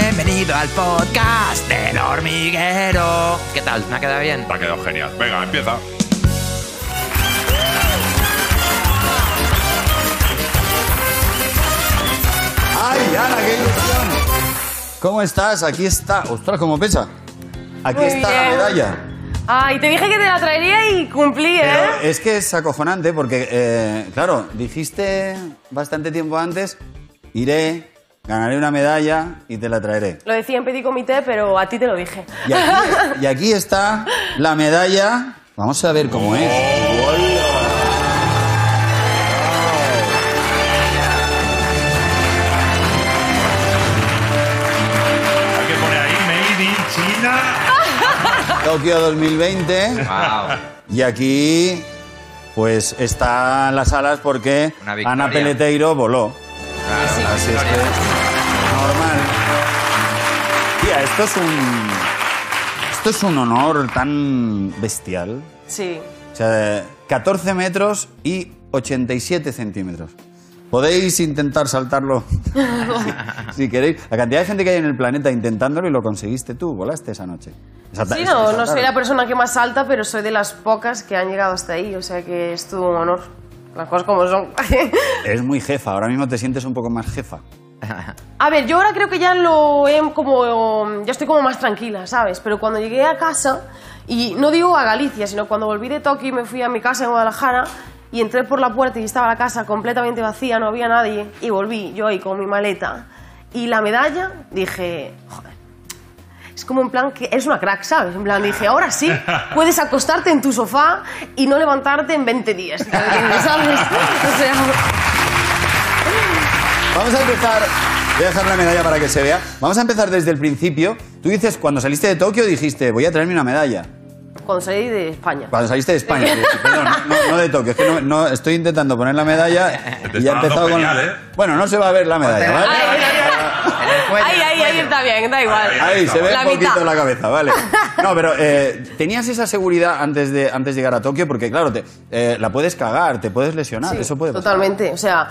Bienvenido al podcast del hormiguero. ¿Qué tal? ¿Me ha quedado bien? Te ha quedado genial. Venga, empieza. ¡Ay, Ana, qué ilusión! ¿Cómo estás? Aquí está. Ostras, ¿cómo pesa? Aquí Muy está la medalla. Ay, te dije que te la traería y cumplí, Pero ¿eh? es que es acojonante porque, eh, claro, dijiste bastante tiempo antes, iré, ganaré una medalla y te la traeré. Lo decía en petit comité, pero a ti te lo dije. Y aquí, y aquí está la medalla. Vamos a ver cómo es. Hay que poner ahí Made in China. Tokio 2020. Wow. Y aquí, pues, están las alas porque. Ana Peleteiro voló. Así es que, normal. Tía, esto es un... Esto es un honor tan bestial. Sí. O sea, 14 metros y 87 centímetros. Podéis intentar saltarlo si, si queréis. La cantidad de gente que hay en el planeta intentándolo y lo conseguiste tú, volaste esa noche. Salta- Sí, no, no soy la persona que más salta, pero soy de las pocas que han llegado hasta ahí, o sea que es todo un honor. Las cosas como son. Es muy jefa, ahora mismo te sientes un poco más jefa. A ver, yo ahora creo que ya lo he como. Ya estoy como más tranquila, ¿sabes? Pero cuando llegué a casa, y no digo a Galicia, sino cuando volví de Tokio y me fui a mi casa en Guadalajara, y entré por la puerta y estaba la casa completamente vacía, no había nadie, y volví yo ahí con mi maleta. Y la medalla, dije, joder. Es como en plan que eres una crack, ¿sabes? En plan, dije, ahora sí, puedes acostarte en tu sofá y no levantarte en 20 días. ¿Sabes? O sea, Vamos a empezar. Voy a dejar la medalla para que se vea. Vamos a empezar desde el principio. Tú dices, cuando saliste de Tokio, dijiste, voy a traerme una medalla. cuando salí de España. Cuando saliste de España. Perdón, no, no de Tokio. Es que no, no- estoy intentando poner la medalla y ya he empezado con. genial, ¿eh? Bueno, no se va a ver la medalla, ¿vale? Ay, cuello, Ahí, ahí, ahí está bien, da igual. Ahí se ve La un poquito mitad. la cabeza, vale. No, pero eh, tenías esa seguridad antes de, antes de llegar a Tokio porque, claro, te, eh, la puedes cagar, te puedes lesionar, Sí, eso puede pasar. Totalmente, o sea,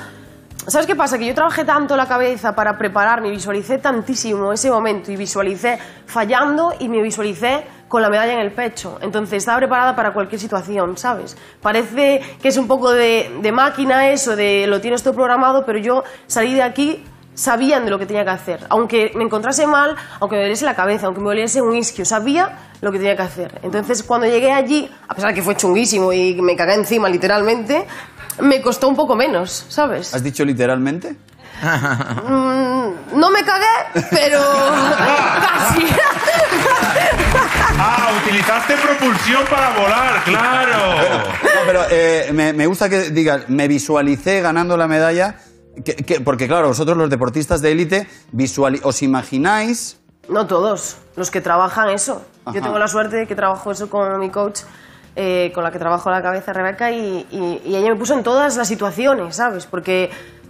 ¿sabes qué pasa? Que yo trabajé tanto la cabeza para prepararme y visualicé tantísimo ese momento y visualicé fallando y me visualicé con la medalla en el pecho. Entonces estaba preparada para cualquier situación, ¿sabes? Parece que es un poco de, de máquina eso, de lo tienes todo programado, pero yo salí de aquí sabían de lo que tenía que hacer. Aunque me encontrase mal, aunque me doliese la cabeza, aunque me doliese un isquio, sabía lo que tenía que hacer. Entonces, cuando llegué allí, a pesar de que fue chunguísimo y me cagué encima literalmente, me costó un poco menos, ¿sabes? ¿Has dicho literalmente? Mm, no me cagué, pero casi. Ah, utilizaste propulsión para volar, claro. No, pero eh, me, me gusta que digas, me visualicé ganando la medalla, que- que- porque claro, vosotros los deportistas de élite, os imagináis... No todos, los que trabajan eso. Ajá. Yo tengo la suerte de que trabajo eso con mi coach, eh, con la que trabajo la cabeza, Rebeca, y, y- y ella me puso en todas las situaciones, ¿sabes? Porque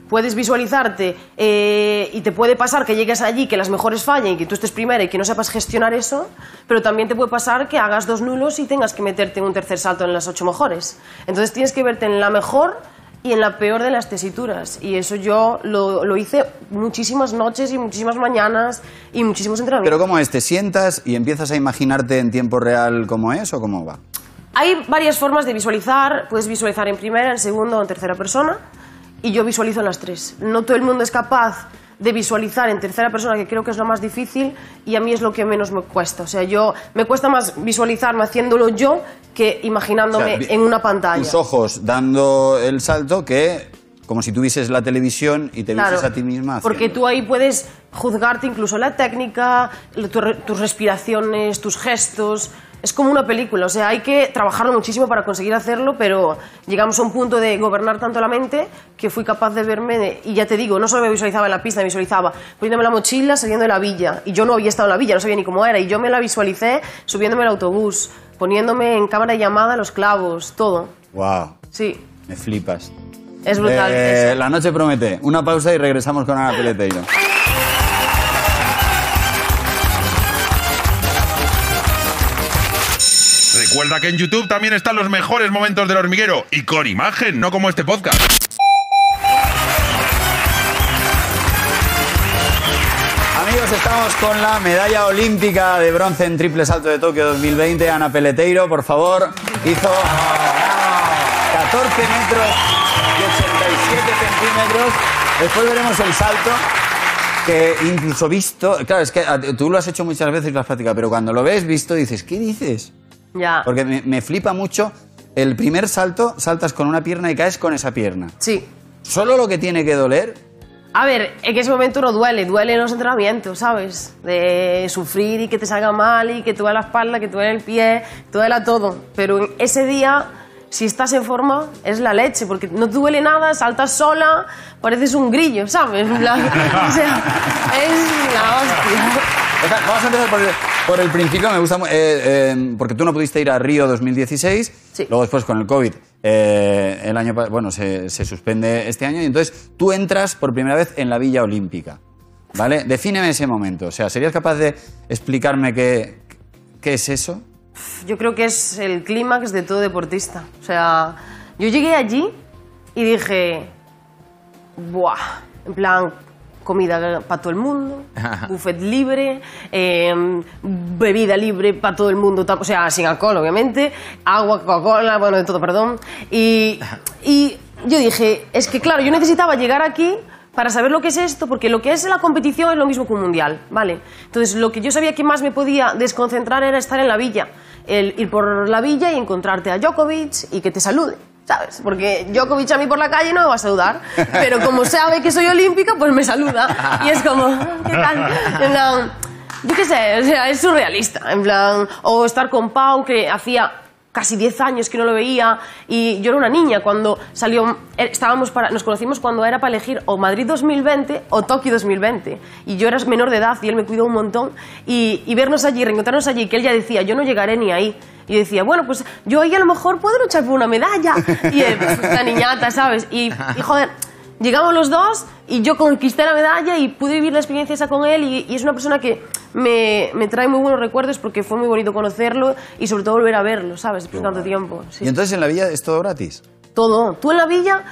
puedes visualizarte eh, y te puede pasar que llegues allí, que las mejores fallen y que tú estés primera y que no sepas gestionar eso, pero también te puede pasar que hagas dos nulos y tengas que meterte en un tercer salto en las ocho mejores. Entonces tienes que verte en la mejor y en la peor de las tesituras. Y eso yo lo, lo hice muchísimas noches y muchísimas mañanas y muchísimos Pero entrenamientos. ¿cómo es? ¿Te sientas y empiezas a imaginarte en tiempo real cómo es o cómo va? Hay varias formas de visualizar. Puedes visualizar en primera, en segunda o en tercera persona. Y yo visualizo en las tres. No todo el mundo es capaz de visualizar en tercera persona, que creo que es lo más difícil, y a mí es lo que menos me cuesta. O sea, yo me cuesta más visualizarme haciéndolo yo que imaginándome O sea, vi- en una pantalla. Tus ojos dando el salto que como si tuvieses la televisión y te Claro, vieses a ti misma. Porque tú ahí puedes juzgarte incluso la técnica, tu tus respiraciones, tus gestos. Es como una película, o sea, hay que trabajarlo muchísimo para conseguir hacerlo, pero llegamos a un punto de gobernar tanto la mente que fui capaz de verme, de- y ya te digo, no solo me visualizaba en la pista, me visualizaba poniéndome la mochila, saliendo de la villa, y yo no había estado en la villa, no sabía ni cómo era, y yo me la visualicé subiéndome al autobús, poniéndome en cámara de llamada los clavos, todo. Wow, Sí, me flipas. es brutal. Eh, la noche promete. Una pausa y regresamos con Ana Peleteiro. Recuerda que en YouTube también están los mejores momentos del hormiguero y con imagen, no como este podcast. amigos, estamos con la medalla olímpica de bronce en triple salto de Tokio 2020. Ana Peleteiro, por favor, hizo 14 metros y 87 centímetros. Después veremos el salto que incluso visto, claro, es que tú lo has hecho muchas veces lo has pero cuando lo ves visto dices, ¿qué dices? Ya. Porque me, me flipa mucho el primer salto, saltas con una pierna y caes con esa pierna. Sí. Solo lo que tiene que doler A ver, en ese momento no duele, duele en los entrenamientos, ¿sabes? De sufrir y que te salga mal y que te duele la espalda, que te duele el pie, te duele todo. Pero en ese día, si estás en forma, es la leche, porque no te duele nada, saltas sola, pareces un grillo, ¿sabes? O sea, es la hostia. Vamos a empezar por el, por el principio. Me gusta eh, eh, porque tú no pudiste ir a Río 2016. Sí. Luego después con el COVID, eh, el año pa- bueno se, se suspende este año y entonces tú entras por primera vez en la Villa Olímpica, ¿vale? Defíneme ese momento. O sea, ¿serías capaz de explicarme qué, qué es eso? Yo creo que es el clímax de todo deportista. O sea, yo llegué allí y dije, ¡buah! En plan, comida para todo el mundo, buffet libre, eh, bebida libre para todo el mundo, o sea, sin alcohol, obviamente, agua, Coca-Cola, bueno, de todo, perdón. Y, y yo dije, es que claro, yo necesitaba llegar aquí para saber lo que es esto, porque lo que es la competición es lo mismo que un mundial, ¿vale? Entonces, lo que yo sabía que más me podía desconcentrar era estar en la villa, el ir por la villa y encontrarte a Djokovic y que te salude. ¿Sabes? Porque Djokovic a mí por la calle no me va a saludar, pero como sabe que soy olímpica, pues me saluda. Y es como, ¿qué tal? En plan, yo qué sé, o sea, es surrealista. En plan, o estar con Pau, que hacía casi 10 años que no lo veía, y yo era una niña cuando salió, eh, estábamos para, nos conocimos cuando era para elegir o Madrid 2020 o Tokio 2020, y yo era menor de edad y él me cuidó un montón, y vernos allí, reencontrarnos allí, que él ya decía, yo no llegaré ni ahí, y decía, bueno, pues yo ahí a lo mejor puedo luchar por una medalla, y él, pues esta niñata, ¿sabes? Y, y joder, Llegamos los dos y yo conquisté la medalla y pude vivir la experiencia esa con él y, y es una persona que me, me trae muy buenos recuerdos porque fue muy bonito conocerlo y sobre todo volver a verlo, ¿sabes? Después de tanto tiempo. sí. Y entonces en la Villa es todo gratis. Todo. Tú en la villa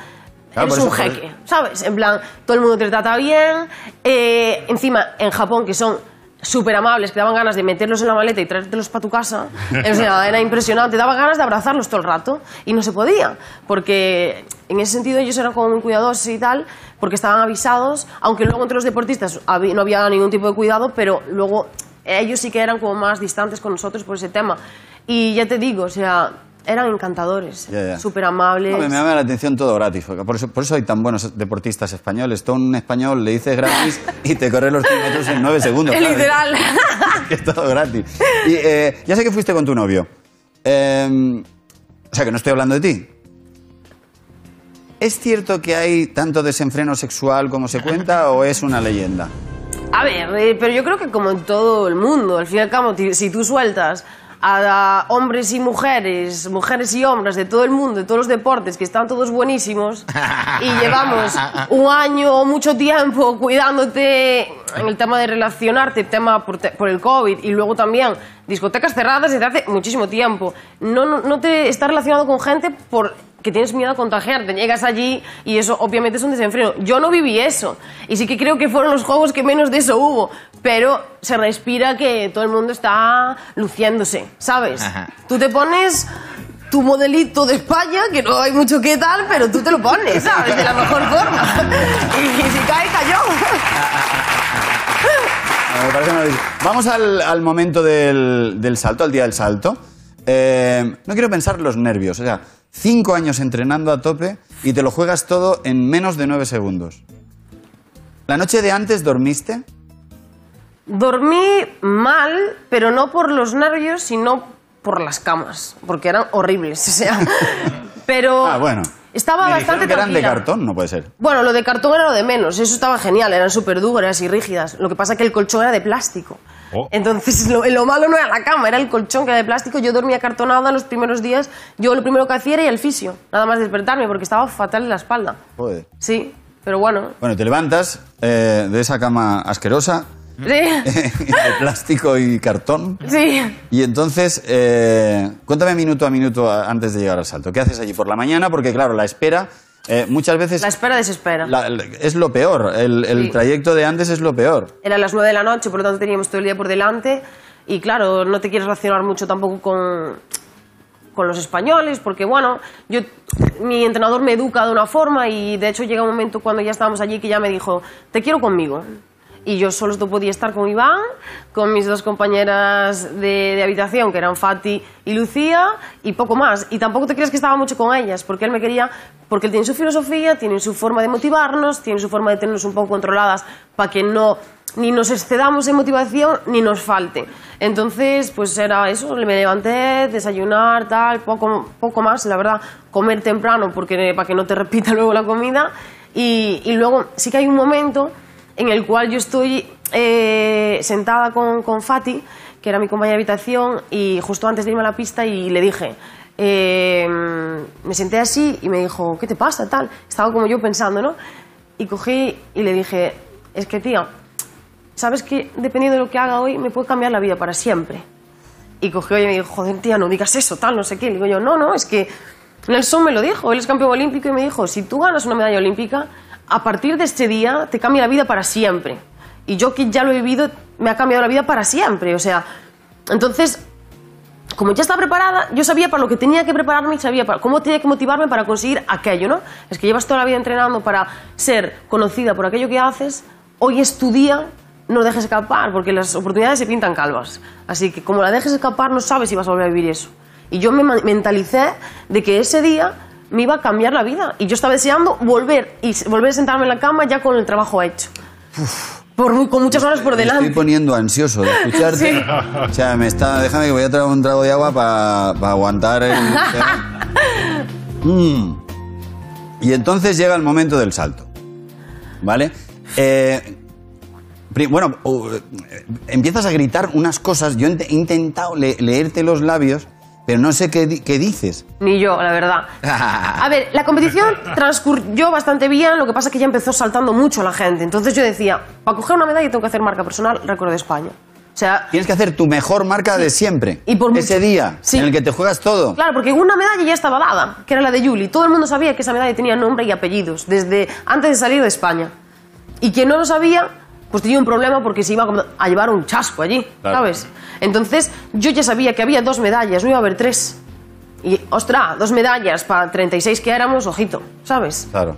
Claro, eres un jeque, ¿sabes? En plan, todo el mundo te trata bien. eh, encima, en Japón, que son súper amables, que daban ganas de meterlos en la maleta y traértelos para tu casa. O sea, era impresionante. Daba ganas de abrazarlos todo el rato y no se podía. Porque en ese sentido ellos eran como muy cuidadosos y tal, porque estaban avisados, aunque luego entre los deportistas no había ningún tipo de cuidado, pero luego ellos sí que eran como más distantes con nosotros por ese tema. Y ya te digo, o sea, eran encantadores, súper amables. No, me, me llama la atención todo gratis. Por eso, por eso hay tan buenos deportistas españoles. A un español le dices gratis y te corre los 100 metros en 9 segundos. Es literal. que es todo gratis. Y eh, ya sé que fuiste con tu novio. Eh, o sea, que no estoy hablando de ti. ¿Es cierto que hay tanto desenfreno sexual como se cuenta o es una leyenda? A ver, eh, pero yo creo que como en todo el mundo, al fin y al cabo, si tú sueltas a, a hombres y mujeres, mujeres y hombres de todo el mundo, de todos los deportes, que están todos buenísimos, y llevamos un año o mucho tiempo cuidándote en el tema de relacionarte, tema por, te- por el COVID, y luego también discotecas cerradas desde hace muchísimo tiempo, no, no, no te estás relacionado con gente por que tienes miedo a contagiarte, llegas allí y eso obviamente es un desenfreno. Yo no viví eso y sí que creo que fueron los juegos que menos de eso hubo, pero se respira que todo el mundo está luciéndose, ¿sabes? Ajá. Tú te pones tu modelito de España, que no hay mucho que tal, pero tú te lo pones, ¿sabes? De la mejor forma. Y, si cae, cayó. Me parece maravilloso. Vamos al, al momento del, del salto, al día del salto. Eh, no quiero pensar los nervios. O sea, cinco años entrenando a tope y te lo juegas todo en menos de nueve segundos. ¿La noche de antes dormiste? Dormí mal, pero no por los nervios, sino por las camas, porque eran horribles, o sea. Pero Ah, bueno. estaba Me bastante que eran de cartón, no puede ser. Bueno, lo de cartón era lo de menos, eso estaba genial, eran súper duras y rígidas. Lo que pasa es que el colchón era de plástico. Oh. Entonces, lo, lo malo no era la cama, era el colchón que era de plástico. Yo dormía cartonada los primeros días. Yo lo primero que hacía era ir al fisio, nada más despertarme, porque estaba fatal en la espalda. Joder. Sí, pero bueno. Bueno, te levantas eh, de esa cama asquerosa, Sí, de plástico y cartón. sí. Y entonces, eh, cuéntame minuto a minuto antes de llegar al salto. ¿Qué haces allí por la mañana? Porque claro, la espera eh, muchas veces La espera desespera. la- es lo peor. El, el Sí. trayecto de antes es lo peor. Eran las 9 de la noche, por lo tanto teníamos todo el día por delante. Y claro, no te quieres relacionar mucho tampoco con, con los españoles, porque bueno, yo, mi entrenador me educa de una forma y de hecho llega un momento cuando ya estábamos allí que ya me dijo, te quiero conmigo. Y yo solo podía estar con Iván, con mis dos compañeras de, de habitación, que eran Fati y Lucía, y poco más. Y tampoco te crees que estaba mucho con ellas, porque él me quería, porque él tiene su filosofía, tiene su forma de motivarnos, tiene su forma de tenernos un poco controladas para que no ni nos excedamos en motivación ni nos falte. Entonces, pues era eso, me levanté, desayunar, tal, poco, poco más, la verdad, comer temprano porque, para que no te repita luego la comida. Y, y luego sí que hay un momento en el cual yo estoy eh, sentada con, con Fati, que era mi compañera de habitación, y justo antes de irme a la pista y le dije, eh, me senté así y me dijo, ¿qué te pasa? Tal. Estaba como yo pensando, ¿no? Y cogí y le dije, es que tía, sabes que dependiendo de lo que haga hoy me puede cambiar la vida para siempre. Y cogió y me dijo, joder, tía, no digas eso, tal, no sé qué. Le digo yo, no, no, es que Nelson me lo dijo, él es campeón olímpico y me dijo, si tú ganas una medalla olímpica, a partir de este día te cambia la vida para siempre. Y yo que ya lo he vivido, me ha cambiado la vida para siempre. O sea, entonces, como ya estaba preparada, yo sabía para lo que tenía que prepararme y sabía para, cómo tenía que motivarme para conseguir aquello, ¿no? Es que llevas toda la vida entrenando para ser conocida por aquello que haces, hoy es tu día, no dejes escapar, porque las oportunidades se pintan calvas. Así que como la dejes escapar, no sabes si vas a volver a vivir eso. Y yo me mentalicé de que ese día me iba a cambiar la vida. Y yo estaba deseando volver y volver a sentarme en la cama ya con el trabajo hecho. Por, muy- con muchas horas por Me delante. estoy poniendo ansioso de escucharte. Sí. O sea, me está. Déjame que voy a traer un trago de agua para aguantar el. Mm. Y entonces llega el momento del salto. ¿Vale? Eh, bueno, uh, empiezas a gritar unas cosas. Yo he int- he intentado le- leerte los labios, pero no sé qué, di- qué dices. Ni yo, la verdad. A ver, la competición transcurrió bastante bien, lo que pasa es que ya empezó saltando mucho la gente. Entonces yo decía, para coger una medalla tengo que hacer marca personal, récord de España. O sea, Tienes que hacer tu mejor marca de siempre. Y por Ese día Sí. en el que te juegas todo. claro, porque una medalla ya estaba dada, que era la de Yuli. Todo el mundo sabía que esa medalla tenía nombre y apellidos, desde antes de salir de España. Y quien no lo sabía, pues tenía un problema porque se iba a llevar un chasco allí, Claro. ¿sabes? Entonces yo ya sabía que había dos medallas, no iba a haber tres. Y, ostras, dos medallas para 36 que éramos, ojito, ¿sabes? Claro.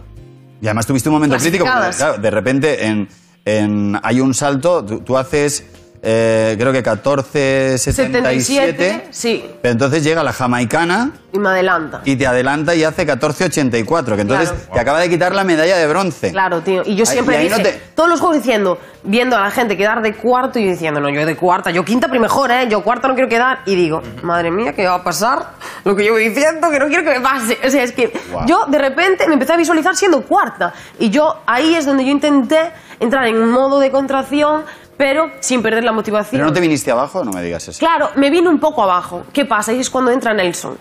Y además tuviste un momento crítico porque, claro, de repente en, en- hay un salto, tú, tú haces eh, creo que 14.77. 77, sí. Pero entonces llega la jamaicana Y me adelanta. y te adelanta y hace 14.84, que entonces Claro. te acaba de quitar la medalla de bronce. Claro, tío. Y yo Ahí- siempre y ahí no dije, te- todos los juegos diciendo, viendo a la gente quedar de cuarto y diciendo, no, yo de cuarta, yo quinta, pero mejor, ¿eh? Yo cuarta no quiero quedar. Y digo, madre mía, ¿qué va a pasar? Lo que yo voy diciendo, que no quiero que me pase. O sea, es que Guau. yo de repente me empecé a visualizar siendo cuarta. Y yo ahí es donde yo intenté entrar en un modo de contracción, pero sin perder la motivación. ¿Pero no te viniste abajo? No me digas eso. Claro, me vine un poco abajo. ¿Qué pasa? Ahí es cuando entra Nelson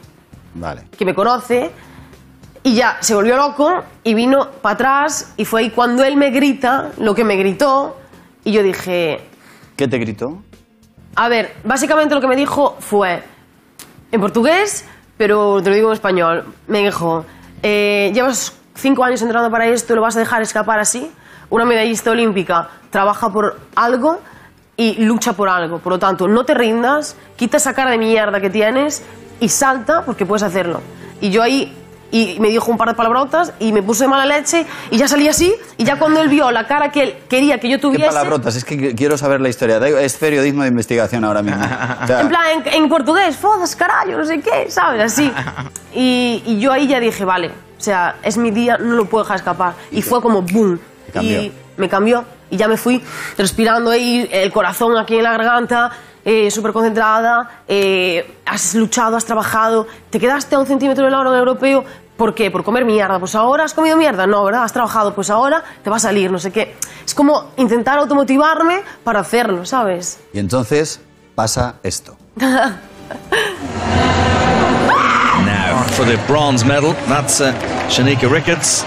Vale. que me conoce y ya se volvió loco y vino para atrás y fue ahí cuando él me grita lo que me gritó y yo dije, ¿Qué te gritó? a ver, básicamente lo que me dijo fue en portugués, pero te lo digo en español. Me dijo, eh, llevas cinco años entrenando para esto, ¿lo vas a dejar escapar así? Una medallista olímpica trabaja por algo y lucha por algo. Por lo tanto, no te rindas, quita esa cara de mierda que tienes y salta porque puedes hacerlo. Y yo ahí y me dijo un par de palabrotas y me puse de mala leche y ya salí así y ya cuando él vio la cara que él quería que yo ¿Qué tuviese palabrotas? Es que qu- quiero saber la historia. Es periodismo de investigación ahora mismo. O sea, En plan, en, en portugués, fodas, carallo, no sé qué, ¿sabes? Así. Y, y yo ahí ya dije, vale, o sea, es mi día, no lo puedo dejar escapar. Y fue como boom. Cambió. Y me cambió. Y ya me fui respirando ahí, el corazón aquí en la garganta, eh, súper concentrada. eh, has luchado, has trabajado, te quedaste a un centímetro del oro europeo. ¿Por qué? ¿Por comer mierda? Pues ahora has comido mierda. No, ¿verdad? Has trabajado, pues ahora te va a salir, no sé qué. Es como intentar automotivarme para hacerlo, ¿sabes? y entonces pasa esto. Now, for the bronze medal, that's uh, Shanika Ricketts.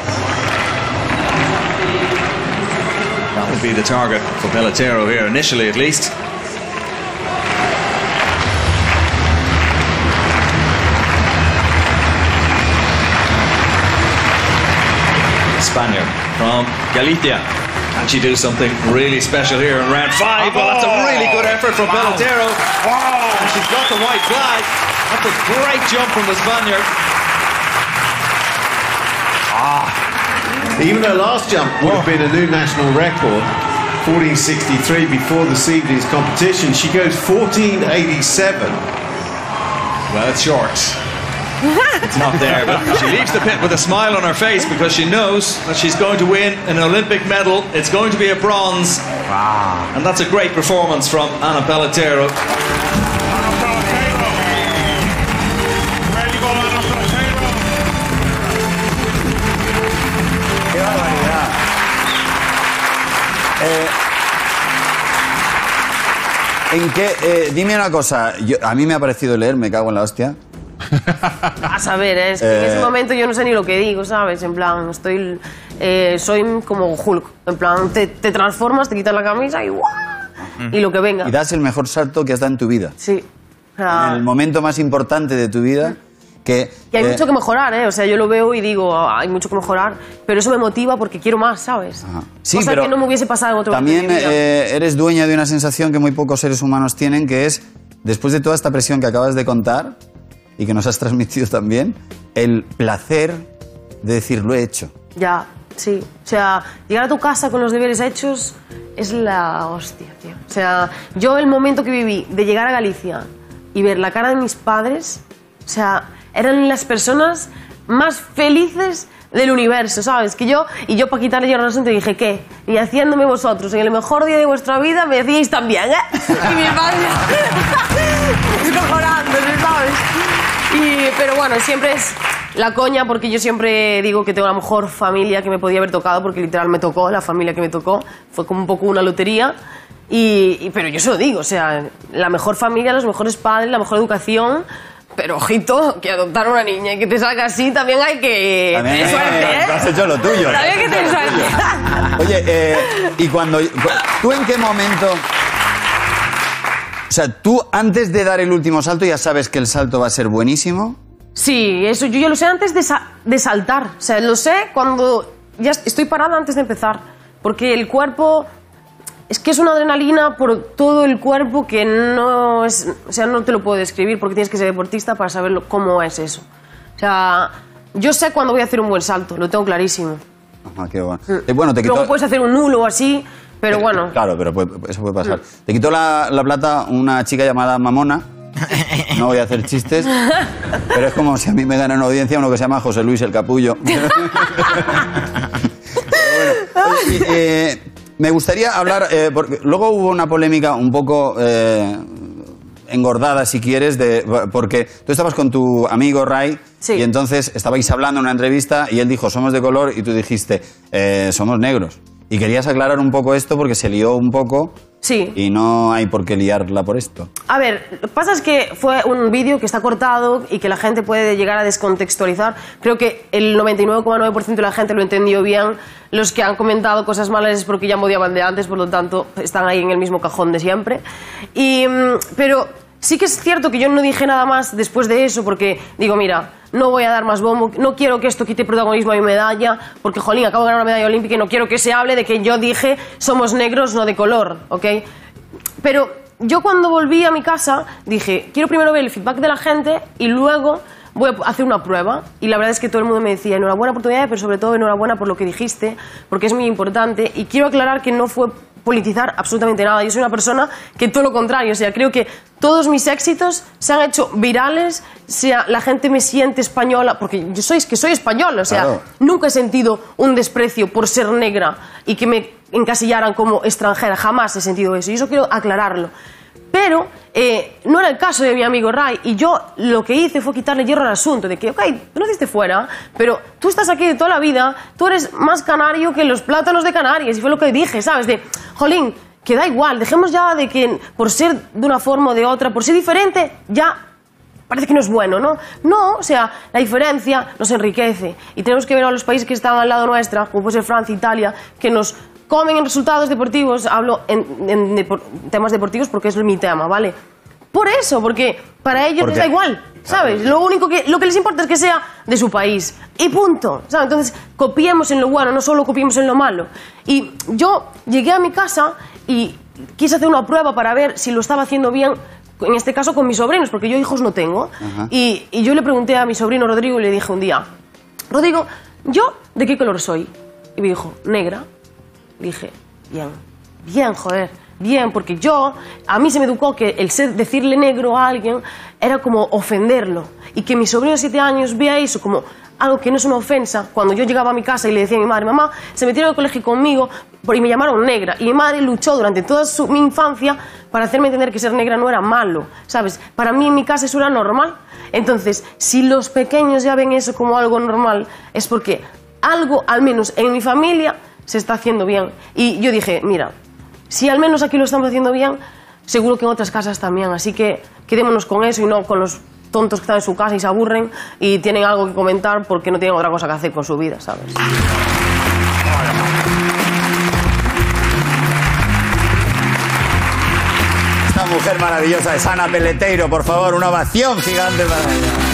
Be the target for Bellatero here, initially at least. Spaniard from Galicia. Can she do something really special here in round five? Well, that's a oh, really good effort from Belotero. And she's got the white flag. That's a great jump from the Spaniard. Ah. Even her last jump would have been a new national record. 1463 before this evening's competition. She goes 1487. Well, it's short. it's not there, but she leaves the pit with a smile on her face because she knows that she's going to win an Olympic medal. It's going to be a bronze. Wow. And that's a great performance from Anna Pelletero. ¿En qué? eh, dime una cosa. Yo- a mí me ha parecido leer, me cago en la hostia. A saber, es que en Eh. ese momento yo no sé ni lo que digo, ¿sabes? En plan, estoy. eh, soy como Hulk. En plan, te, te transformas, te quitas la camisa y ¡guau! Y lo que venga. Y das el mejor salto que has dado en tu vida. Sí. En el momento más importante de tu vida. Que, y hay eh, mucho que mejorar, ¿eh? O sea, yo lo veo y digo, "Ah, hay mucho que mejorar, pero eso me motiva porque quiero más, ¿sabes? Ajá. Sí, Cosa pero que no me hubiese pasado en otro momento También eh, eres dueña de una sensación que muy pocos seres humanos tienen, que es, después de toda esta presión que acabas de contar y que nos has transmitido también, el placer de decir, lo he hecho. Ya, sí. O sea, llegar a tu casa con los deberes hechos es la hostia, tío. O sea, yo el momento que viví de llegar a Galicia y ver la cara de mis padres, o sea, eran las personas más felices del universo, ¿sabes? Que yo, y yo para quitarle yo el asunto dije, ¿qué? Y haciéndome vosotros en el mejor día de vuestra vida me decíais también, ¿eh? Y mis padres descojonándose, ¿sabes? Y, pero bueno, siempre es la coña porque yo siempre digo que tengo la mejor familia que me podía haber tocado porque literal me tocó, la familia que me tocó. Fue como un poco una lotería. Y, y- pero yo se lo digo, o sea, la mejor familia, los mejores padres, la mejor educación. Pero ojito, que adoptar a una niña y que te salga así también hay que También, tener suerte, eh, has hecho lo tuyo. También hay que tener suerte. Oye, eh, y cuando... ¿Tú en qué momento... O sea, tú antes de dar el último salto ya sabes que el salto va a ser buenísimo. Sí, eso yo ya lo sé antes de, sa- de saltar. O sea, lo sé cuando ya est- estoy parada antes de empezar. Porque el cuerpo. Es que es una adrenalina por todo el cuerpo que no es. O sea, no te lo puedo describir porque tienes que ser deportista para saber cómo es eso. O sea, yo sé cuándo voy a hacer un buen salto, lo tengo clarísimo. Ajá, qué bueno. Eh, bueno, te quitó... Luego puedes hacer un nulo o así, pero bueno. Claro, pero puede- eso puede pasar. Te quitó la, la plata una chica llamada Mamona. No voy a hacer chistes, pero es como si a mí me gana en audiencia uno que se llama José Luis el Capullo. Pero bueno, eh, me gustaría hablar, eh, porque luego hubo una polémica un poco eh, engordada, si quieres, de, porque tú estabas con tu amigo Ray Sí. y entonces estabais hablando en una entrevista y él dijo, somos de color, y tú dijiste, "Eh, somos negros. Y querías aclarar un poco esto porque se lió un poco Sí. y no hay por qué liarla por esto. A ver, lo que pasa es que fue un vídeo que está cortado y que la gente puede llegar a descontextualizar. Creo que el 99,9% de la gente lo entendió bien. Los que han comentado cosas malas es porque ya me odiaban de antes, por lo tanto están ahí en el mismo cajón de siempre. Y, mm, pero sí que es cierto que yo no dije nada más después de eso porque digo, mira, no voy a dar más bombo, no quiero que esto quite protagonismo a mi medalla, porque, jolín, acabo de ganar una medalla olímpica y no quiero que se hable de que yo dije somos negros, no de color, ¿ok? Pero yo cuando volví a mi casa dije, quiero primero ver el feedback de la gente y luego voy a hacer una prueba. Y la verdad es que todo el mundo me decía, enhorabuena por tu medalla, pero sobre todo enhorabuena por lo que dijiste, porque es muy importante. Y quiero aclarar que no fue politizar absolutamente nada. Yo soy una persona que todo lo contrario, o sea, creo que todos mis éxitos se han hecho virales, sea la gente me siente española, porque yo soy, es que soy española, o sea, Claro. nunca he sentido un desprecio por ser negra y que me encasillaran como extranjera, jamás he sentido eso, y eso quiero aclararlo. Pero eh, no era el caso de mi amigo Ray, y yo lo que hice fue quitarle hierro al asunto, de que, ok, tú naciste fuera, pero tú estás aquí de toda la vida, tú eres más canario que los plátanos de Canarias, y fue lo que dije, ¿sabes? De, jolín, que da igual, dejemos ya de que por ser de una forma o de otra, por ser diferente, ya parece que no es bueno, ¿no? No, o sea, la diferencia nos enriquece y tenemos que ver a los países que están al lado nuestra, como puede ser Francia, Italia, que nos comen en resultados deportivos, hablo en, en depor- temas deportivos porque es mi tema, ¿vale? Por eso, porque para ellos Porque- les da igual, ¿sabes? Lo único que, lo que les importa es que sea de su país. Y punto. ¿sabes? Entonces, copiemos en lo bueno, no solo copiemos en lo malo. Y yo llegué a mi casa y quise hacer una prueba para ver si lo estaba haciendo bien, en este caso con mis sobrinos, porque yo hijos no tengo. Y, y yo le pregunté a mi sobrino Rodrigo y le dije un día, Rodrigo, ¿yo de qué color soy? Y me dijo, negra. Dije, bien, bien, joder, bien, porque yo, a mí se me educó que el ser, decirle negro a alguien era como ofenderlo. Y que mi sobrino de siete años vea eso como algo que no es una ofensa. Cuando yo llegaba a mi casa y le decía a mi madre, mamá, se metieron al colegio conmigo y me llamaron negra. Y mi madre luchó durante toda su- mi infancia para hacerme entender que ser negra no era malo, ¿sabes? Para mí en mi casa eso era normal. Entonces, si los pequeños ya ven eso como algo normal, es porque algo, al menos en mi familia, se está haciendo bien. Y yo dije, mira, si al menos aquí lo estamos haciendo bien, seguro que en otras casas también. Así que quedémonos con eso y no con los tontos que están en su casa y se aburren y tienen algo que comentar porque no tienen otra cosa que hacer con su vida, ¿sabes? Esta mujer maravillosa es Ana Peleteiro, por favor, una ovación gigante para ella.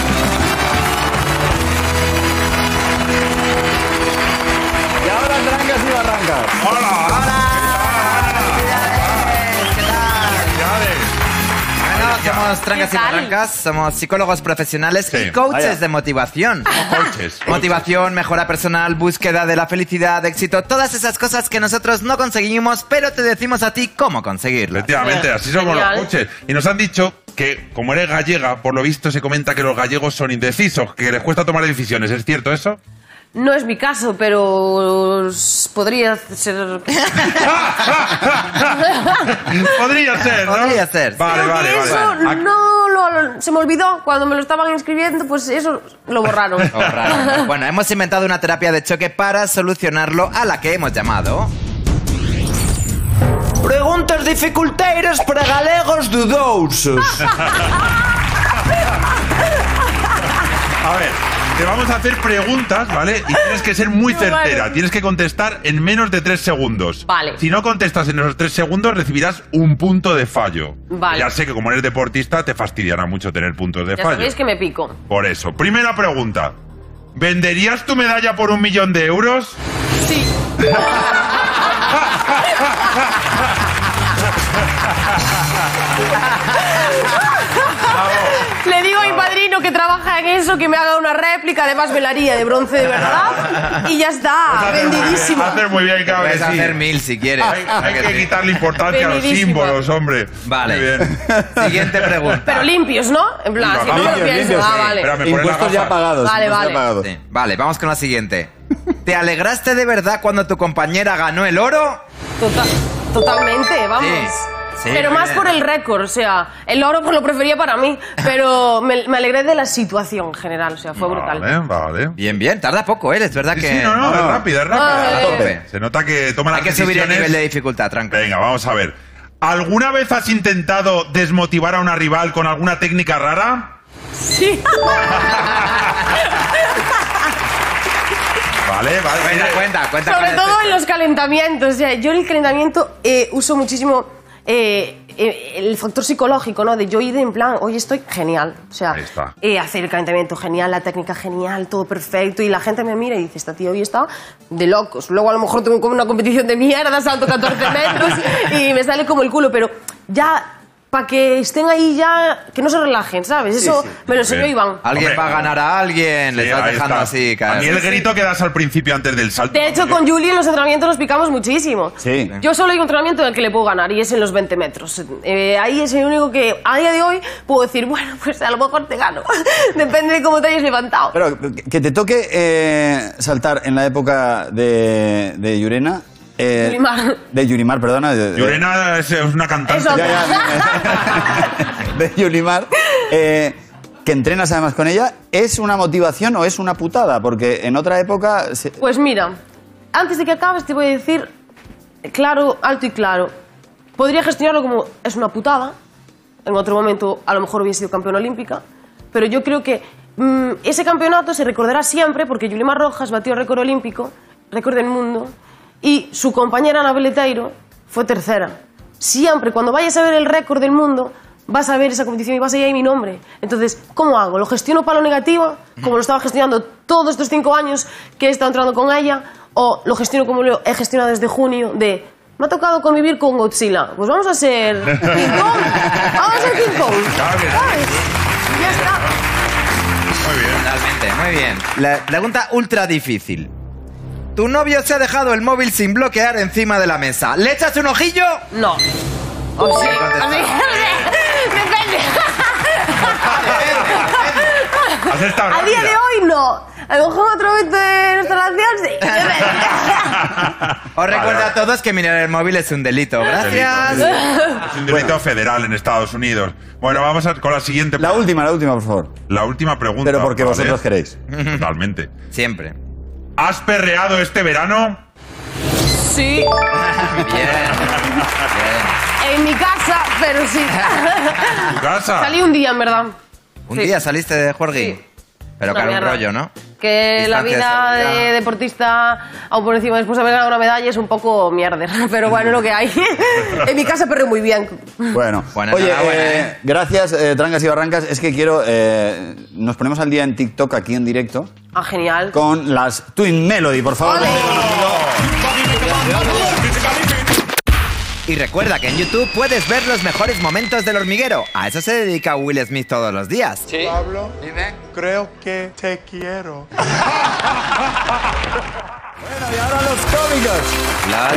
Barrancas. ¡Hola! Bueno, somos trancas ¿Qué y tal? barrancas, somos psicólogos profesionales Sí. y coaches Vaya. de motivación. Coches. Motivación, mejora personal, búsqueda de la felicidad, éxito, todas esas cosas que nosotros no conseguimos, pero te decimos a ti cómo conseguirlas. Efectivamente, así somos Genial. los coches. Y nos han dicho que, como eres gallega, por lo visto se comenta que los gallegos son indecisos, que les cuesta tomar decisiones. ¿Es cierto eso? No es mi caso, pero podría ser... Podría ser, ¿no? Podría ser. Vale, Creo vale, que vale. eso no lo- se me olvidó cuando me lo estaban inscribiendo, pues eso lo borraron. Oh, raro. Bueno, hemos inventado una terapia de choque para solucionarlo a la que hemos llamado... Preguntas dificulteiras para galegos dudosos. A ver, te vamos a hacer preguntas, ¿vale? Y tienes que ser muy certera. Vale. Tienes que contestar en menos de tres segundos. Vale. Si no contestas en esos tres segundos, recibirás un punto de fallo. Vale. Ya sé que como eres deportista, te fastidiará mucho tener puntos de Ya fallo. sabéis que me pico. Por eso. Primera pregunta. ¿Venderías tu medalla por un millón de euros? Sí. Que trabaja en eso que me haga una réplica, además me la haría de bronce de verdad. Y ya está, vendidísimo. Hacer muy bien, que Puedes sí. hacer mil si quieres. Hay, hay que quitarle importancia a los símbolos, hombre. Vale. Muy bien. Siguiente pregunta. Pero limpios, ¿no? En plan, si no lo Limpios, pienso. limpios, Ah, vale. Espera, me pone las Impuestos ya pagados. Vale, vale. pagados. Sí. Vale, vamos con la siguiente. ¿Te alegraste de verdad cuando tu compañera ganó el oro? Tota- totalmente, vamos. Sí, sí, pero más por el récord, o sea, el oro pues lo prefería para mí, pero me, me alegré de la situación en general, o sea, fue brutal. Vale, vale. Bien, bien, tarda poco, ¿eh? Es verdad Sí, que sí, no, no, es rápida, es tope. Se nota que toma hay las que subir el nivel de dificultad, tranquilo. Venga, vamos a ver. ¿Alguna vez has intentado desmotivar a una rival con alguna técnica rara? Sí. Vale, vale. Cuenta, cuenta, cuenta. Sobre todo en los calentamientos. O sea, yo en el calentamiento eh, uso muchísimo eh, eh, el factor psicológico, ¿no? De yo ir en plan, hoy estoy genial. O sea, eh, hacer el calentamiento genial, la técnica genial, todo perfecto. Y la gente me mira y dice, esta tía hoy está de locos. Luego a lo mejor tengo como una competición de mierda, salto 14 metros y me sale como el culo. Pero ya, para que estén ahí ya, que no se relajen, ¿sabes? Eso me lo enseñó Bien. Iván. Alguien Hombre, va a ganar a alguien, le Sí, estás ahí dejando está. así A mí caer. el grito que das al principio antes del salto. De hecho, con Julie en los entrenamientos nos picamos muchísimo. Sí. Yo solo hay un entrenamiento en el que le puedo ganar y es en los 20 metros. Eh, ahí es el único que a día de hoy puedo decir, bueno, pues a lo mejor te gano. Depende de cómo te hayas levantado. Pero que- que te toque eh, saltar en la época de, de Yurena. Eh, Yurimar. De Yurimar, perdona. de- de- Llorena es es una cantante. Ya, ya, de Yulimar. eh, que entrenas además con ella, ¿es una motivación o es una putada? Porque en otra época... se- Pues mira, antes de que acabes te voy a decir, claro, alto y claro, podría gestionarlo como es una putada, en otro momento a lo mejor hubiese sido campeona olímpica, pero yo creo que mm, ese campeonato se recordará siempre porque Yulimar Rojas batió récord olímpico, récord del mundo, y su compañera Ana Beleteiro fue tercera. Siempre, cuando vayas a ver el récord del mundo, vas a ver esa competición y vas a ir ahí mi nombre. Entonces, ¿cómo hago? ¿Lo gestiono para lo negativo, como lo estaba gestionando todos estos cinco años que he estado entrando con ella? ¿O lo gestiono como lo he gestionado desde junio, de me ha tocado convivir con Godzilla? Pues vamos a ser King Kong. Vamos a ser King Kong. ¿Sabes? Ya está. Muy bien. Totalmente, muy bien. La pregunta ultra difícil. Tu novio se ha dejado el móvil sin bloquear encima de la mesa. ¿Le echas un ojillo? No. ¿O sí? A día de hoy no. A lo mejor en otro momento de nuestra relación sí. Os recuerdo a todos que mirar el móvil es un delito. Gracias. Es un delito federal en Estados Unidos. Bueno, vamos a- con la siguiente. La última, la última, por favor. La última pregunta. Pero porque vosotros queréis. Totalmente. Siempre. ¿Has perreado este verano? Sí. Bien. En mi casa, pero sí. ¿En tu casa? Salí un día, en verdad. Un Sí. día saliste de juergue. Sí. Pero claro, un rollo, ¿no? Que la Distancia vida de seguridad. deportista, aún por encima después de haber ganado una medalla, es un poco mierder. Pero bueno, lo que hay. en mi casa perreo muy bien. Bueno, Bueno, oye, eh, ¿eh? gracias, eh, Trancas y Barrancas. Es que quiero. eh, nos ponemos al día en TikTok aquí en directo Ah, genial. con las Twin Melody, por favor. Y recuerda que en YouTube puedes ver los mejores momentos del hormiguero. A eso se dedica Will Smith todos los días. Pablo, creo que te quiero. Y ahora los cómicos. Las-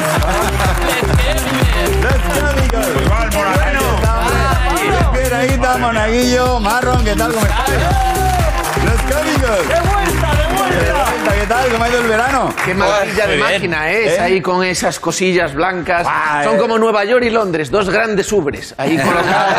Los cómicos. El monaguillo. Bien, ahí está Monaguillo, Marron, ¿qué tal? ¿Cómo estáis? Los cómicos. ¡De vuelta, de vuelta! ¿Qué tal? ¿Cómo ha ido el verano? Qué maravilla de máquina es, ¿Eh? ahí con esas cosillas blancas. Son eh. como Nueva York y Londres, dos grandes ubres ahí colocadas.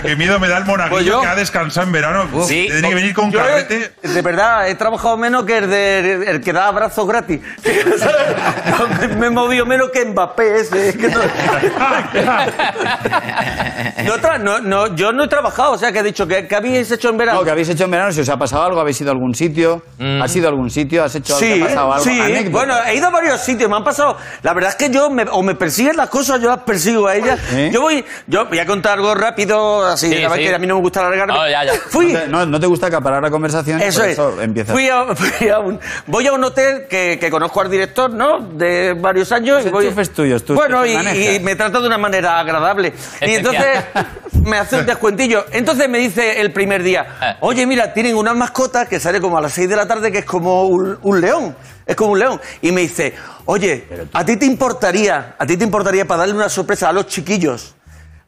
Qué miedo me da el monaguillo Pues que ha descansado en verano. Sí. Tiene que venir con Yo, carrete. eh, De verdad, he trabajado menos que el, de, el que da abrazos gratis. me, me he movido menos que Mbappé ese. es que no- No yo no he trabajado, o sea, que he dicho que, que habéis hecho en verano. No, ¿qué habéis hecho en verano? Si os ha pasado algo, habéis ido a algún sitio. ¿Has ido a algún sitio? ¿Has hecho algo? Sí, ¿Te ha pasado algo? sí. Anécdota. Bueno, he ido a varios sitios, me han pasado. La verdad es que yo me- o me persiguen las cosas, yo las persigo a ellas. ¿Eh? Yo voy, yo voy a contar algo rápido, así, Sí, sí. que a mí no me gusta alargarme. No, ya, ya. Fui, No te, no- no te gusta acaparar la conversación. Eso por es. Eso empieza. Fui a, fui a un, voy a un hotel que, que conozco al director, ¿no? De varios años. Los y voy, tuyos, tú, Bueno, y me trata de una manera agradable. Y entonces me hace un descuentillo. Entonces me dice el primer día, oye, mira, tienen una mascota que sale como a las 6 de la tarde que es como un, un león. Es como un león. Y me dice, oye, ¿a ti te importaría, a ti te importaría para darle una sorpresa a los chiquillos?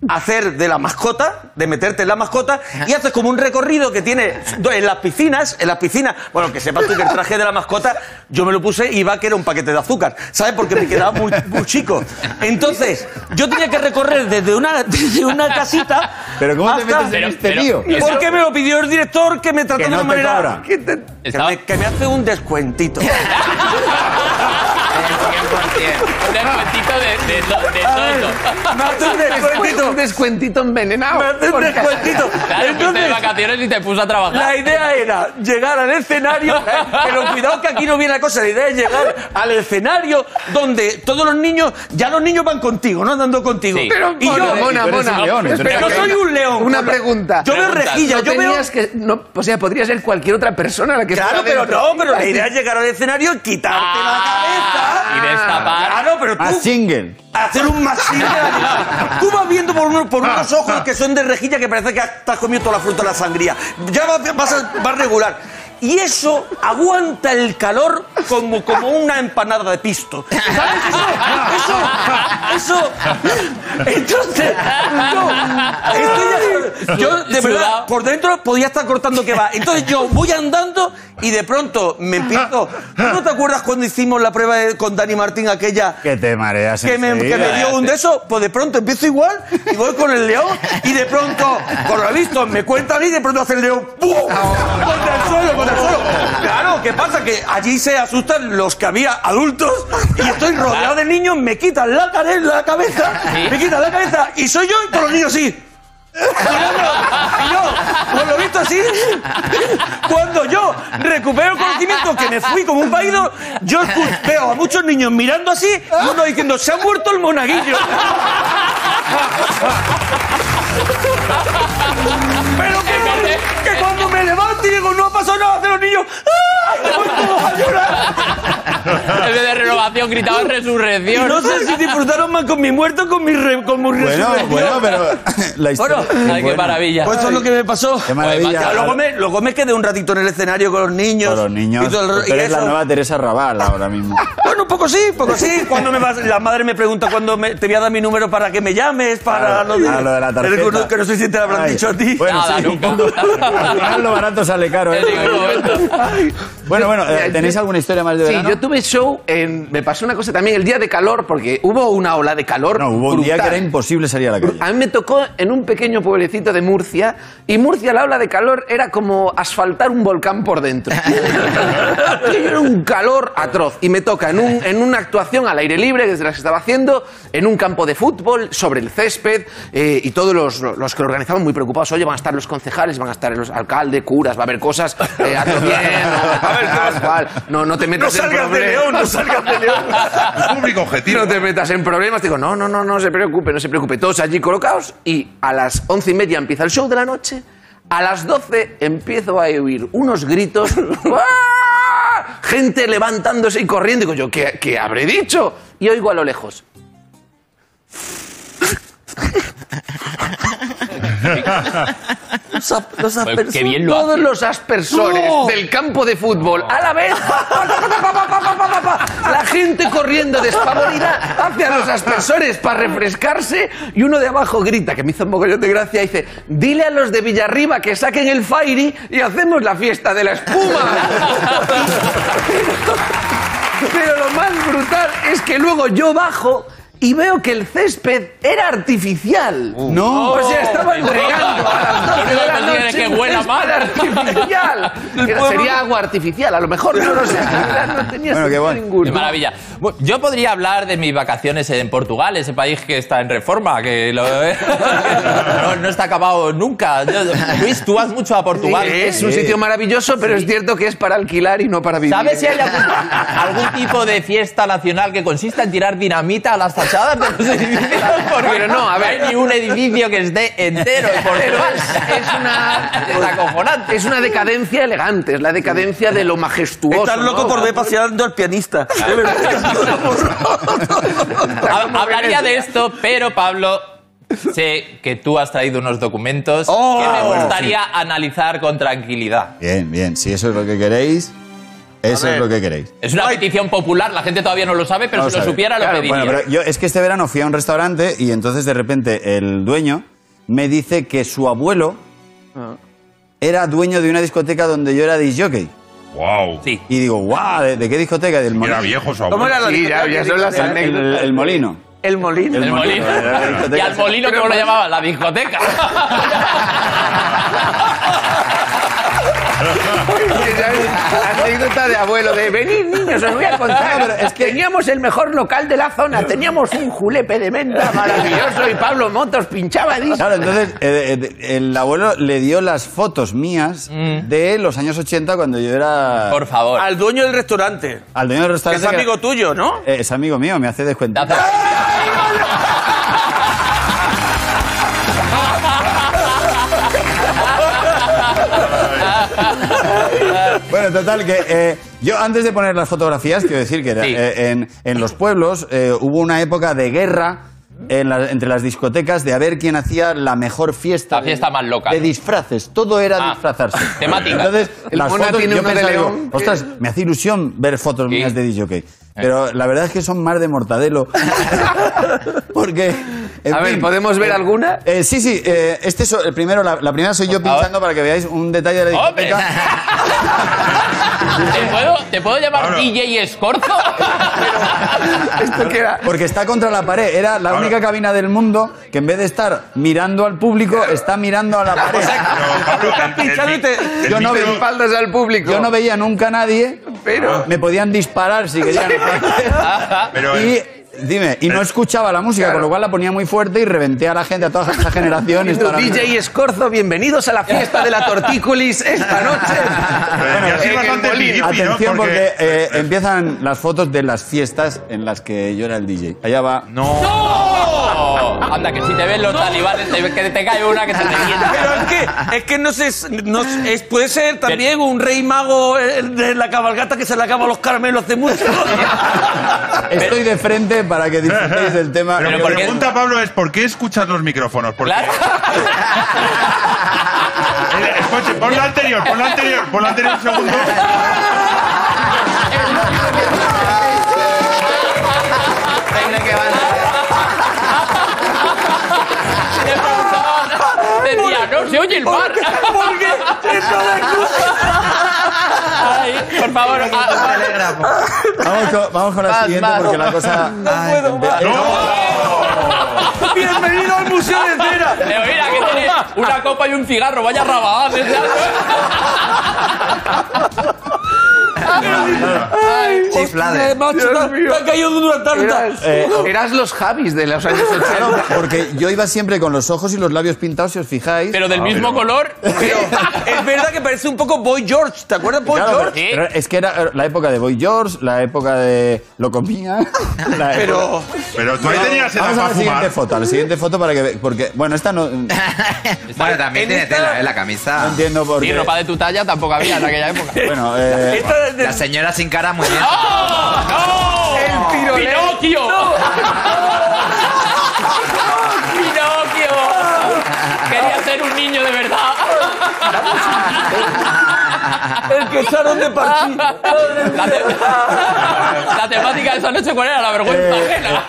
Hacer de la mascota, de meterte en la mascota, y haces como un recorrido que tiene en las piscinas, en las piscinas, bueno, que sepas tú que el traje de la mascota, yo me lo puse y iba que era un paquete de azúcar, ¿sabes? Porque me quedaba muy, muy chico. Entonces, yo tenía que recorrer desde una, desde una casita. Pero ¿cómo te hasta- metes en este lío? Porque me lo pidió el director que me trató Que de una te manera. cobra. Que, te- me, que me hace un descuentito. Un descuentito de, de, de todo me hace un descuentito. Un descuentito envenenado. Me hace un Porque- descuentito. Claro, fuiste de Entonces, vacaciones y te puso a trabajar. La idea era llegar al escenario, pero cuidado que aquí no viene la cosa, la idea es llegar al escenario donde todos los niños, ya los niños van contigo, ¿no? Andando contigo. Sí. Pero, y Mona, yo, Mona, eres Mona. un león, Espera, entonces- yo que- soy un león. Una pregunta. Yo veo rejilla, No yo veo... tenías que... No, o sea, podría ser cualquier otra persona la que Claro, pero dentro. no, pero la idea es llegar al escenario y quitarte la cabeza. Y destapar. Claro, pero tú... Single. Hacer un machine. Tú vas viendo por, uno- por unos ojos que son de rejilla que parece que estás comiendo toda la fruta de la sangría. Ya vas, vas a, vas regular. Y eso aguanta el calor como, como una empanada de pisto. ¿Sabes eso? Eso. Eso. Entonces, yo, estoy- yo de verdad, por dentro podía estar cortando que va. Entonces yo voy andando y de pronto me empiezo. ¿Tú no te acuerdas cuando hicimos la prueba de- con Dani Martín aquella? Que te mareas que me, que me dio un de esos, pues de pronto empiezo igual y voy con el león y de pronto, por lo visto, me cuentan y de pronto hace el león ¡pum! contra el suelo, contra suelo. Claro, ¿qué pasa? Que allí se asustan los que había adultos y estoy rodeado de niños, me quitan la, la cabeza, me quitan la cabeza y soy yo y todos los niños sí. Y yo, por lo visto así, cuando yo recupero el conocimiento, que me fui como un paído, yo veo a muchos niños mirando así y uno diciendo, se ha muerto el monaguillo. Pero que, que cuando me levanto y digo, no ha pasado nada, de los niños. ¡ay! todos a llorar. En vez renovación gritaban resurrección. no sé si disfrutaron más con mi muerto o con mi, re- con mi Bueno, resurrección. bueno, pero la historia. Bueno, Ay, qué maravilla. Pues eso es lo que me pasó. Qué maravilla. Ya, luego, me, luego me quedé un ratito en el escenario con los niños. Con los niños. y todo el y eres la eso. nueva Teresa Raval ahora mismo. Bueno, un poco sí, un poco sí. Cuando me vas, la madre me pregunta cuándo me, te voy a dar mi número para que me llames, para Claro, lo, de, ah, lo de la tarjeta. Que no, que no sé si te lo habrán Ay, dicho a ti. Bueno, Nada, sí, nunca. Al final lo barato sale caro. ¿eh? Bueno, bueno, eh, ¿tenéis alguna historia más de Sí, verano? yo tuve show en. Me pasó una cosa también el día de calor, porque hubo una ola de calor. No, hubo un día que brutal. era imposible salir a la calle. A mí me tocó en un pequeño pueblecito de Murcia y Murcia la ola de calor era como asfaltar un volcán por dentro. Era un calor atroz y me toca en, un- en una actuación al aire libre desde las que estaba haciendo en un campo de fútbol sobre el césped eh, y todos los, los que lo organizaban muy preocupados. Oye, van a estar los concejales, van a estar los alcaldes, curas, va a haber cosas. Eh, hazlo bien, no, a cual. no, no te No metas en salgas de. León, no salgas de León. Público objetivo. No te metas en problemas. Digo, no, no, no, no se preocupe, no se preocupe. Todos allí colocados y a las once y media empieza el show de la noche. A las doce empiezo a oír unos gritos. ¡Ah! Gente levantándose y corriendo. Digo yo, ¿qué, qué habré dicho? Y oigo a lo lejos. Los, los Pues aspersores. qué bien lo Todos hace. los aspersores No. del campo de fútbol a la vez. La gente corriendo despavorida hacia los aspersores para refrescarse y uno de abajo grita, que me hizo un mogollón de gracia, y dice, dile a los de Villarriba que saquen el Fairy y hacemos la fiesta de la espuma. Pero lo más brutal es que luego yo bajo y veo que el césped era artificial. No. O sea, estaban regando a las 12 de la noche. que huela mal. artificial. Era- sería agua artificial, a lo mejor, no lo sé. No tenía Bueno, qué sentido bueno. ninguno. Qué maravilla. Bueno, Yo podría hablar de mis vacaciones en Portugal, ese país que está en reforma, que lo- no, no está acabado nunca. Yo- Luis, tú vas mucho a Portugal. Es un sitio maravilloso, pero es cierto que es para alquilar y no para vivir. ¿Sabes si hay algún, algún tipo de fiesta nacional que consista en tirar dinamita a las fachadas de los edificios? Porque Pero no, a ver. hay ni un edificio que esté entero en Pero es, es una, Es acojonante. es una decadencia elegante, es la decadencia de lo majestuoso. Estás loco ¿no? por ver paseando al pianista. De verdad. Ha- Hablaría de esto, pero Pablo, sé que tú has traído unos documentos Oh, que me gustaría analizar con tranquilidad. Bien, bien. Si eso es lo que queréis, eso es lo que queréis. Es una petición popular, la gente todavía no lo sabe, pero No si lo supiera lo Claro, pediría. bueno, pero yo es que este verano fui a un restaurante y entonces de repente el dueño me dice que su abuelo era dueño de una discoteca donde yo era disjockey. Wow. Sí. Y digo, guau, ¿de, de qué discoteca? Del Era molino. viejo su ¿Cómo abuelo. era la Sí, ya, ya son las El, el- el molino. El molino. El molino. Era la Y al molino, ¿cómo lo llamaban? La discoteca. La anécdota de abuelo de venir niños, os voy a contar. No, pero es que- Teníamos el mejor local de la zona, teníamos un julepe de menta maravilloso y Pablo Motos pinchaba discos. Claro, entonces eh, eh, el abuelo le dio las fotos mías de los años 80 cuando yo era Por favor. Al dueño del restaurante. al dueño del Que restaurante. es que era- amigo tuyo, ¿no? Eh, es amigo mío, me hace descuento. Bueno, total, que eh, yo antes de poner las fotografías, quiero decir que era, Sí. eh, en, en los pueblos eh, hubo una época de guerra en la- entre las discotecas de a ver quién hacía la mejor fiesta. La fiesta de, más loca. De disfraces, todo era Ah, disfrazarse. temática. Entonces, El las Mona fotos, tiene yo uno de pensaba, digo, León que- ostras, me hace ilusión ver fotos Sí. mías de DJ. Pero la verdad es que son más de mortadelo. Porque. en A ver, ¿podemos ver eh, alguna? eh, sí, sí, eh, este es el primero, la, la primera soy yo favor. pinchando para que veáis un detalle de la ¡Hombre! discoteca. ¿Te puedo, ¿Te puedo llamar. DJ Escorzo? ¿Esto qué era? Porque está contra la pared. Era la única cabina del mundo que en vez de estar mirando al público, está mirando a la pared. Yo no veo- Espaldas al público. Yo no veía nunca a nadie, Pero- me podían disparar si querían. Pero y dime, y no escuchaba la música, con lo cual la ponía muy fuerte y reventé a la gente, a toda esa generación. y la- DJ Escorzo, bienvenidos a la fiesta de la tortícolis esta noche. el bastante molino. piripi, ¿no? Atención porque eh, empiezan las fotos de las fiestas en las que yo era el DJ. Allá va. No. Anda, que si te ven los talibanes, te- que te cae una que se te revienta. Pero es que, es que no sé, no sé, es- puede ser también un rey mago eh, de la cabalgata que se le acaba los caramelos hace mucho. Estoy de frente para que disfrutéis del tema. Pero, ¿por qué? pregunta, Pablo, es ¿por qué escuchas los micrófonos? Porque, Claro. Eh, escuche, pon la anterior, pon la anterior, pon la anterior un segundo. Decía, no se oye el mar. Ay, por favor. ah. Vamos con, vamos con la Vas, siguiente vas. porque la cosa. puedo más. Bienvenido al Museo de Cera. eh, mira, que tiene una copa y un cigarro. Vaya rabagán. ese Chiflade. Eh, macho, te, te ha caído de una tarta. Eras, Eh, eras los Javis de los años 80. Claro, porque yo iba siempre con los ojos y los labios pintados, si os fijáis. Pero del mismo color. es verdad que parece un poco Boy George. ¿Te acuerdas Boy Claro, George? pero- pero es que era la época de Boy George, la época de Lo comía. la Pero Pero tú ahí tenías edad Vamos a la siguiente fumar. foto, a la siguiente foto para que porque bueno, esta no, no Bueno, también En tiene esta- tela, ¿eh? La camisa. entiendo por Y qué. ropa de tu talla tampoco había en aquella época. Bueno, eh, esta de- La señora sin cara muy bien. ¡Oh! ¡No! El tirolés. ¡Pinocchio! ¡Pinocchio! Quería ser un niño de verdad. El que echaron de partir. La, te- la temática de esa noche, ¿cuál era? La vergüenza Eh, ajena.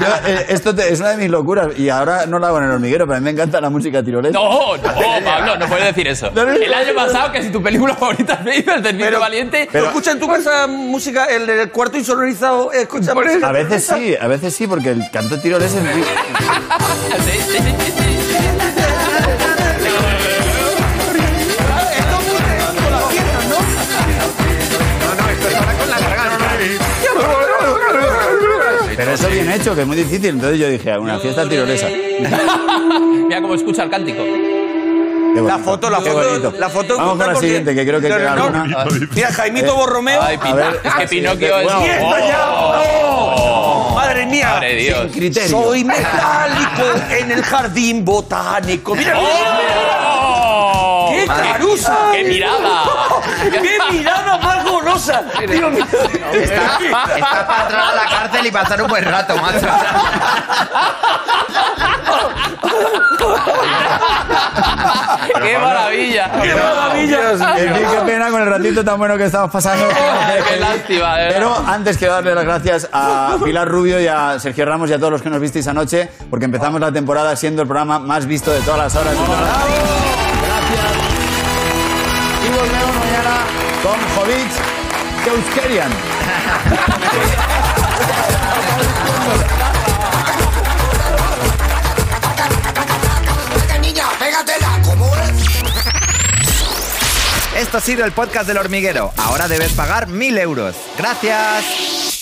yo, eh, esto te- es una de mis locuras y ahora no lo hago en el hormiguero, pero a mí me encanta la música tirolesa. No, no, Pablo, no puedes decir eso. El año pasado, que si tu película favorita me dices del niño valiente. ¿Tú escuchas en tu casa música, el, el cuarto insonorizado? Escucha música. A veces sí, a veces sí, porque el canto tirolés es muy... Sí, sí, sí, Pero eso bien hecho, que es muy difícil. Entonces yo dije, una fiesta tirolesa. Mira cómo escucha el cántico. La foto, la foto, la foto. Vamos con la siguiente, que creo que queda no, alguna. Mira, Jaimito Borromeo. Ay, Pita, ver, es que Pinocchio es. siguiente. ¡Y esta ya! ¡Oh! ¡Madre mía! Madre Dios. Criterio. Soy metálico en el jardín botánico. ¡Mira! ¡Oh! ¡Qué carusa! ¡Qué mirada! ¡Qué mirada Dios mío. Está, está para entrar a la cárcel y pasar un buen rato, macho. ¡Qué maravilla! ¡Qué maravilla! Qué pena con el ratito tan bueno que estamos pasando. ¡Qué lástima! verdad. Pero antes quiero darle las gracias a Pilar Rubio y a Sergio Ramos y a todos los que nos visteis anoche, porque empezamos la temporada siendo el programa más visto de todas las horas. las- Gracias. Y volvemos mañana con Jovic Euskerian. Esto ha sido el podcast del hormiguero. Ahora debes pagar mil euros. Gracias.